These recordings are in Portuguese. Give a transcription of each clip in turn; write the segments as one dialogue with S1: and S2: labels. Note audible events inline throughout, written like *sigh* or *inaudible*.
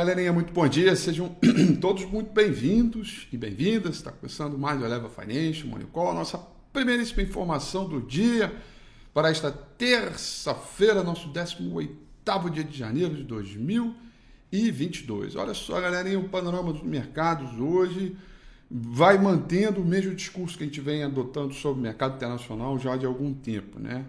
S1: Galerinha, muito bom dia, sejam *clears throat* todos muito bem-vindos e bem-vindas. Está começando mais o Eleva Financial, Monicol, a nossa primeiríssima informação do dia para esta terça-feira, nosso 18 dia de janeiro de 2022. Olha só, galerinha, o panorama dos mercados hoje vai mantendo o mesmo discurso que a gente vem adotando sobre o mercado internacional já de algum tempo, né?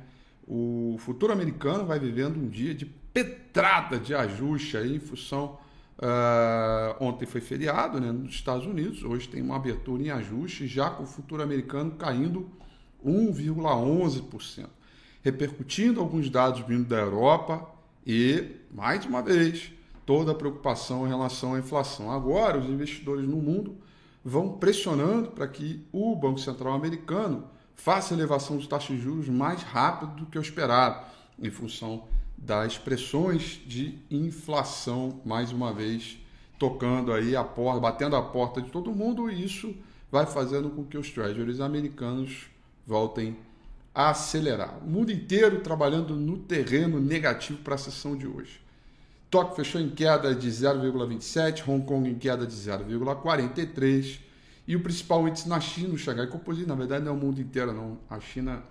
S1: O futuro americano vai vivendo um dia de pedrada de ajuste aí em função. Uh, ontem foi feriado né, nos Estados Unidos, hoje tem uma abertura em ajuste, já com o futuro americano caindo 1,11%, repercutindo alguns dados vindo da Europa e, mais uma vez, toda a preocupação em relação à inflação. Agora, os investidores no mundo vão pressionando para que o Banco Central americano faça elevação dos taxas de juros mais rápido do que o esperado, em função das pressões de inflação, mais uma vez, tocando aí a porta, batendo a porta de todo mundo, e isso vai fazendo com que os treasuries americanos voltem a acelerar. O mundo inteiro trabalhando no terreno negativo para a sessão de hoje. Tóquio fechou em queda de 0,27, Hong Kong em queda de 0,43 e o principal índice na China, o Xangai Composite, na verdade não é o mundo inteiro não, a China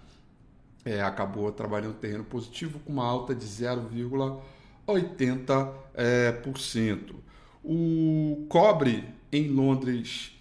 S1: é, acabou trabalhando terreno positivo com uma alta de 0,80%. É, por cento. o cobre em Londres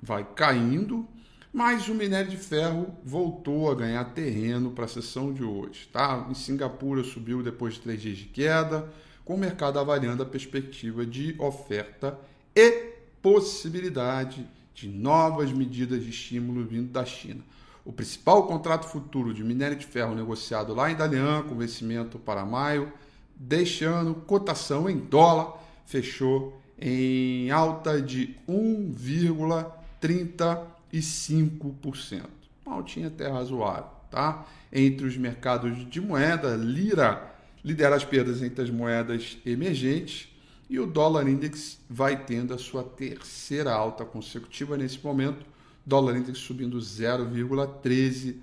S1: vai caindo, mas o minério de ferro voltou a ganhar terreno para a sessão de hoje. Tá? Em Singapura subiu depois de três dias de queda, com o mercado avaliando a perspectiva de oferta e possibilidade de novas medidas de estímulo vindo da China. O principal contrato futuro de minério de ferro negociado lá em Dalian, com vencimento para maio deste ano, cotação em dólar, fechou em alta de 1,35%. Uma altinha até razoável, tá? Entre os mercados de moeda, lira lidera as perdas entre as moedas emergentes e o dólar index vai tendo a sua terceira alta consecutiva nesse momento, dólar index subindo 0,13%.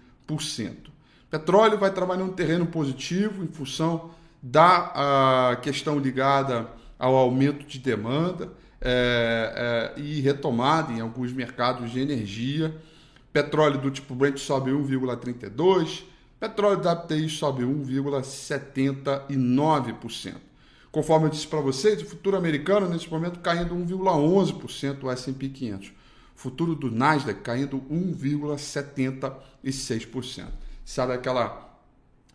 S1: Petróleo vai trabalhar um terreno positivo em função da questão ligada ao aumento de demanda é, é, e retomada em alguns mercados de energia. Petróleo do tipo Brent sobe 1,32%, petróleo da WTI sobe 1,79%. Conforme eu disse para vocês, o futuro americano nesse momento caindo 1,11% o S&P 500 futuro do Nasdaq caindo 1,76%. Sabe aquela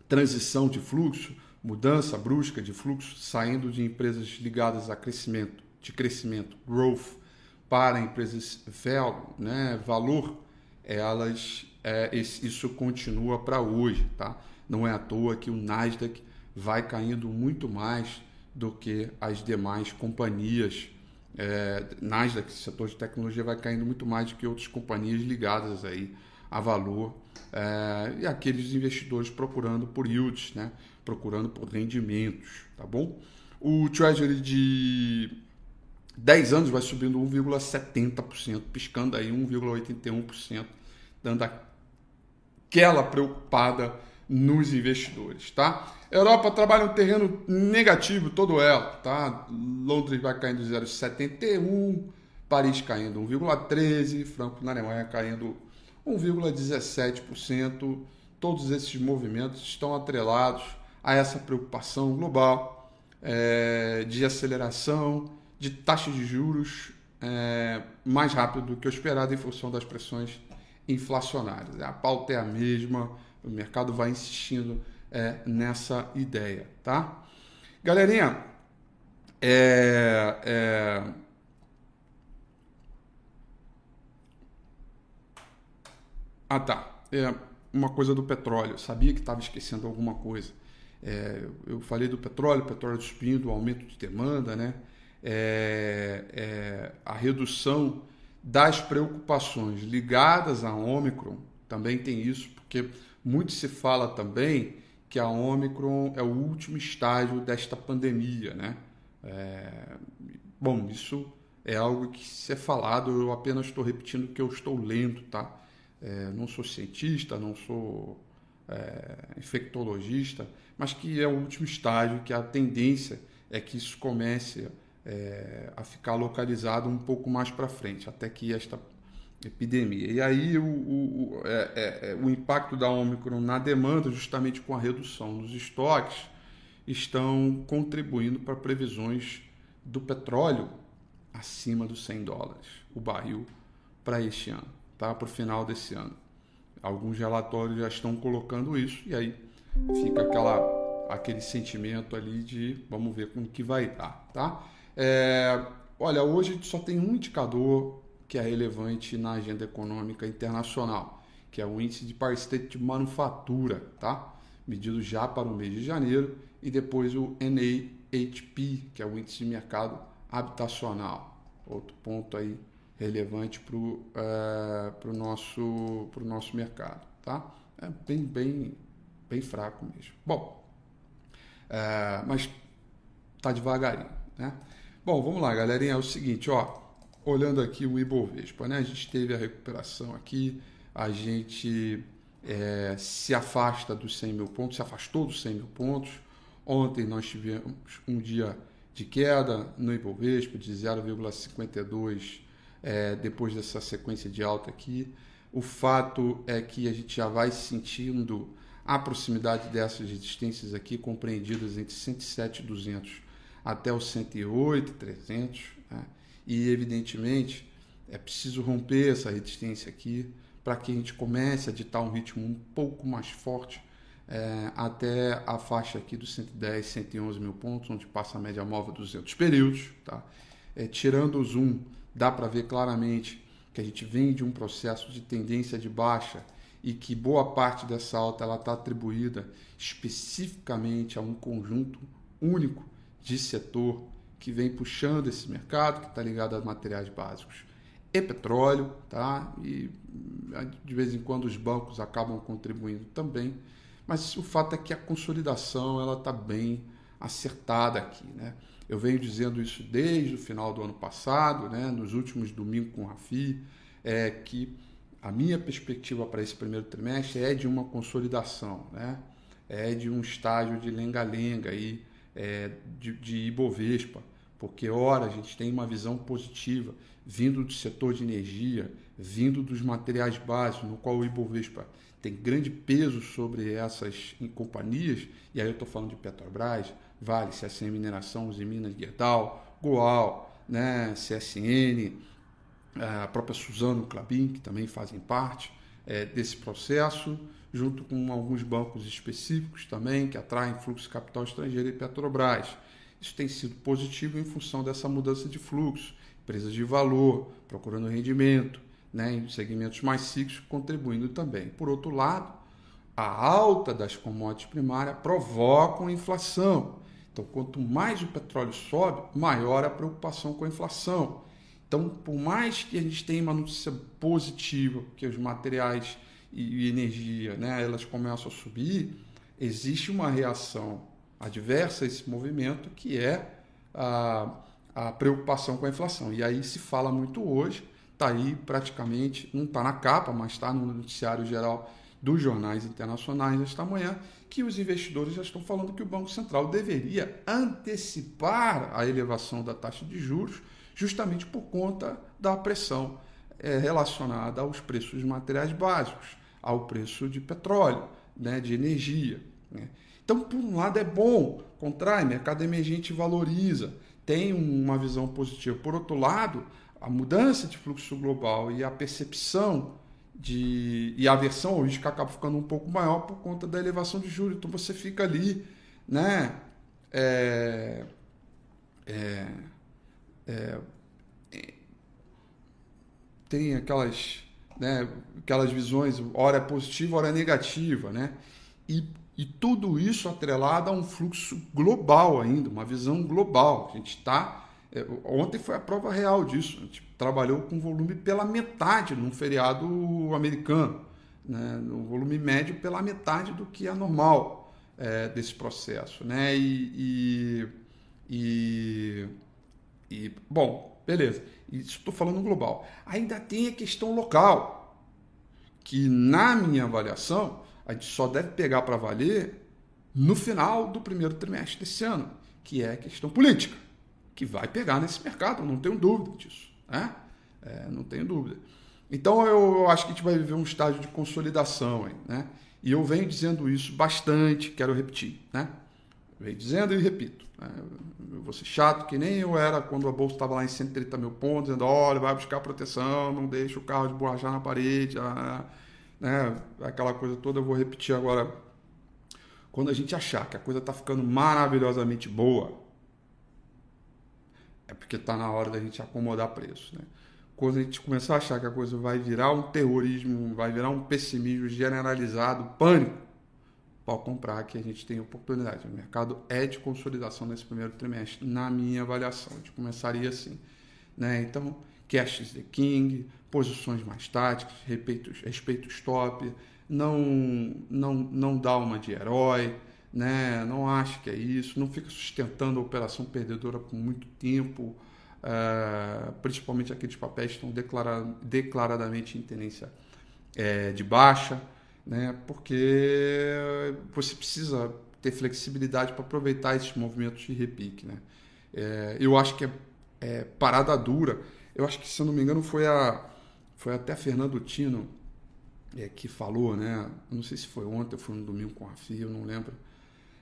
S1: transição de fluxo, mudança brusca de fluxo, saindo de empresas ligadas a crescimento, de crescimento, growth, para empresas value, né, valor, elas, é, isso continua para hoje, tá? Não é à toa que o Nasdaq vai caindo muito mais do que as demais companhias é, Nasdaq, setor de tecnologia, vai caindo muito mais do que outras companhias ligadas aí a valor é, e aqueles investidores procurando por yields, né? procurando por rendimentos, tá bom? O Treasury de 10 anos vai subindo 1,70%, piscando aí 1,81%, dando aquela preocupada nos investidores, tá? Europa trabalha um terreno negativo, todo ela, tá? Londres vai caindo 0,71, Paris caindo 1,13, Frankfurt na Alemanha caindo 1,17%. Todos esses movimentos estão atrelados a essa preocupação global é, de aceleração de taxas de juros é, mais rápido do que o esperado em função das pressões inflacionárias. A pauta é a mesma o mercado vai insistindo é, nessa ideia, tá? Galerinha, é, é... Ah, tá. É uma coisa do petróleo. Eu sabia que estava esquecendo alguma coisa. É, eu falei do petróleo, petróleo subindo, o aumento de demanda, né? É, é, a redução das preocupações ligadas a Ômicron também tem isso, porque muito se fala também que a Omicron é o último estágio desta pandemia, né? É... Bom, isso é algo que se é falado, eu apenas estou repetindo que eu estou lendo, tá? É, não sou cientista, não sou é, infectologista, mas que é o último estágio, que a tendência é que isso comece é, a ficar localizado um pouco mais para frente, até que esta epidemia. E aí o, o, é, é, é, o impacto da Omicron na demanda, justamente com a redução nos estoques, estão contribuindo para previsões do petróleo acima dos 100 dólares o barril para este ano, tá? para o final desse ano. Alguns relatórios já estão colocando isso e aí fica aquela aquele sentimento ali de vamos ver como que vai dar, tá? É, olha, hoje só tem um indicador que é relevante na agenda econômica internacional, que é o índice de Par State de manufatura, tá? Medido já para o mês de janeiro e depois o NAHP, que é o índice de mercado habitacional. Outro ponto aí relevante para o é, nosso, nosso mercado, tá? É bem, bem, bem fraco mesmo. Bom, é, mas tá devagarinho, né? Bom, vamos lá, galerinha. É o seguinte, ó. Olhando aqui o Ibovespa, né? A gente teve a recuperação aqui, a gente é, se afasta dos 100 mil pontos, se afastou dos 100 mil pontos. Ontem nós tivemos um dia de queda no Ibovespa de 0,52 é, depois dessa sequência de alta aqui. O fato é que a gente já vai sentindo a proximidade dessas resistências aqui, compreendidas entre 107 e 200 até os 108 300. Né? E, evidentemente, é preciso romper essa resistência aqui para que a gente comece a ditar um ritmo um pouco mais forte é, até a faixa aqui dos 110, 111 mil pontos, onde passa a média móvel 200 períodos. Tá? É, tirando o zoom, dá para ver claramente que a gente vem de um processo de tendência de baixa e que boa parte dessa alta ela está atribuída especificamente a um conjunto único de setor que vem puxando esse mercado, que está ligado a materiais básicos e petróleo, tá? E de vez em quando os bancos acabam contribuindo também, mas o fato é que a consolidação ela está bem acertada aqui, né? Eu venho dizendo isso desde o final do ano passado, né? Nos últimos domingos com o Rafi, é que a minha perspectiva para esse primeiro trimestre é de uma consolidação, né? É de um estágio de lenga-lenga aí, é, de, de Ibovespa, porque ora a gente tem uma visão positiva vindo do setor de energia, vindo dos materiais básicos, no qual o Ibovespa tem grande peso sobre essas companhias, e aí eu estou falando de Petrobras, Vale, CSN Mineração, Uzi Minas, Gerdau, Goal, né, CSN, a própria Suzano Clabin, que também fazem parte é, desse processo, junto com alguns bancos específicos também, que atraem fluxo de capital estrangeiro e Petrobras. Isso tem sido positivo em função dessa mudança de fluxo. Empresas de valor, procurando rendimento, né, em segmentos mais cíclicos, contribuindo também. Por outro lado, a alta das commodities primárias provoca inflação. Então, quanto mais o petróleo sobe, maior a preocupação com a inflação. Então, por mais que a gente tenha uma notícia positiva, que os materiais e energia, né, elas começam a subir, existe uma reação adversa a esse movimento que é a, a preocupação com a inflação. E aí se fala muito hoje, está aí praticamente, não está na capa, mas está no noticiário geral dos jornais internacionais nesta manhã, que os investidores já estão falando que o Banco Central deveria antecipar a elevação da taxa de juros justamente por conta da pressão é, relacionada aos preços de materiais básicos, ao preço de petróleo, né, de energia. Né? Então, por um lado, é bom, contrai, mercado emergente valoriza, tem uma visão positiva. Por outro lado, a mudança de fluxo global e a percepção de e a aversão ao risco acaba ficando um pouco maior por conta da elevação de juros. Então você fica ali, né? É, é, é, tem aquelas, né, aquelas visões, hora é positiva, hora é negativa, né? E, e tudo isso atrelado a um fluxo global ainda, uma visão global. A gente está. É, ontem foi a prova real disso. A gente trabalhou com volume pela metade num feriado americano, né? no volume médio pela metade do que é normal é, desse processo. Né? e, e, e e, bom, beleza. Isso estou falando global. Ainda tem a questão local, que na minha avaliação, a gente só deve pegar para valer no final do primeiro trimestre desse ano, que é a questão política. que vai pegar nesse mercado, não tenho dúvida disso. Né? É, não tenho dúvida. Então eu, acho que a gente vai viver um estágio de consolidação. Né? E eu venho dizendo isso bastante, quero repetir. Né? Venho dizendo e repito. Né? Eu vou ser chato, que nem eu era quando a bolsa estava lá em 130 mil pontos, dizendo: olha, vai buscar proteção, não deixa o carro esborrachar na parede, ah, né? aquela coisa toda. Eu vou repetir agora. Quando a gente achar que a coisa está ficando maravilhosamente boa, é porque está na hora da gente acomodar preço. Né? Quando a gente começar a achar que a coisa vai virar um terrorismo, vai virar um pessimismo generalizado, pânico, pode comprar que a gente tem oportunidade. O mercado é de consolidação nesse primeiro trimestre, na minha avaliação. A gente começaria assim. Né? Então, cash is the king, posições mais táticas, respeito, respeito stop, não, não, não dá uma de herói, né? não acha que é isso, não fica sustentando a operação perdedora por muito tempo, uh, principalmente aqueles papéis que estão declara, declaradamente em tendência é, de baixa né? Porque você precisa ter flexibilidade para aproveitar esses movimentos de repique, né? É, eu acho que é, é, parada dura. Eu acho que, se eu não me engano, foi a foi até Fernando Tino é, que falou, né? não sei se foi ontem, foi no domingo com a FIA, eu não lembro.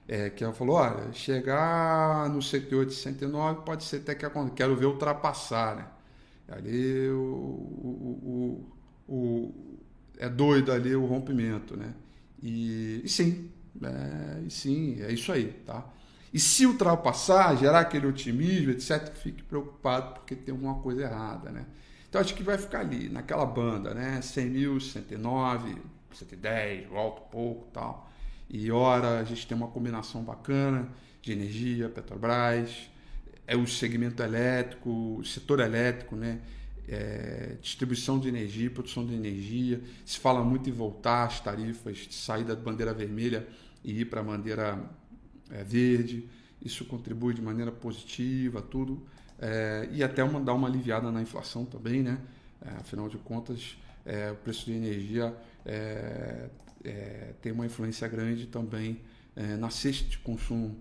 S1: É, que ela falou, olha, chegar no 108, 109 pode ser até que aconteça. Quero ver ultrapassar, né? Ali o, o, o, o é doido ali o rompimento, né? E, e sim, é, e sim, é isso aí, tá? E se ultrapassar, gerar aquele otimismo, etc., fique preocupado porque tem alguma coisa errada, né? Então acho que vai ficar ali, naquela banda, né? 100 mil, 109, 110, volta um pouco tal. E ora a gente tem uma combinação bacana de energia, Petrobras, é o segmento elétrico, o setor elétrico, né? é, distribuição de energia, produção de energia. Se fala muito em voltar as tarifas, de sair da bandeira vermelha e ir para a bandeira é, verde. Isso contribui de maneira positiva, tudo. É, e até uma, dar uma aliviada na inflação também, né? É, afinal de contas, é, o preço de energia é, tem uma influência grande também na cesta de consumo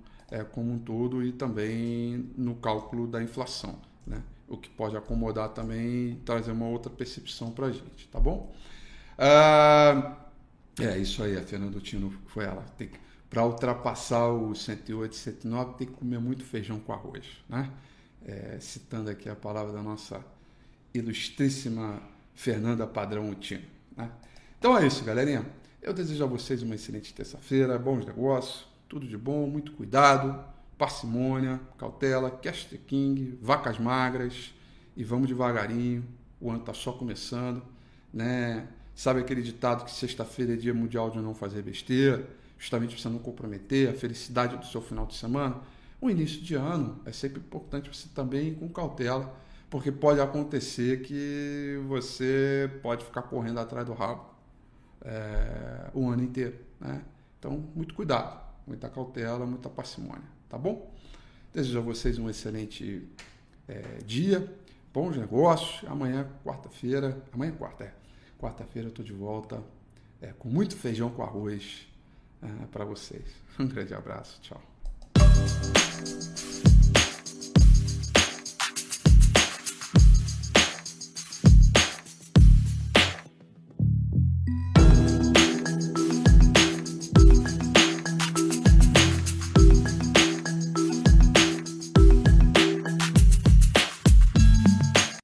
S1: como um todo e também no cálculo da inflação, né? o que pode acomodar também e trazer uma outra percepção para a gente, tá bom? Ah, é isso aí, a Fernanda Tino foi ela. Para ultrapassar o 108, 109, tem que comer muito feijão com arroz, né? É, citando aqui a palavra da nossa ilustríssima Fernanda Padrão Tino. Né? Então é isso, galerinha. Eu desejo a vocês uma excelente terça-feira, bons negócios, tudo de bom, muito cuidado parcimônia, cautela, cash king, vacas magras e vamos devagarinho. O ano está só começando, né? Sabe aquele ditado que sexta-feira é dia mundial de não fazer besteira, justamente para você não comprometer a felicidade do seu final de semana? O início de ano é sempre importante você também ir com cautela, porque pode acontecer que você pode ficar correndo atrás do rabo é, o ano inteiro, né? Então, muito cuidado, muita cautela, muita parcimônia tá bom? Desejo a vocês um excelente é, dia, bons negócios. Amanhã, quarta-feira, amanhã é quarta, é. Quarta-feira eu estou de volta é, com muito feijão com arroz é, para vocês. Um grande abraço, tchau.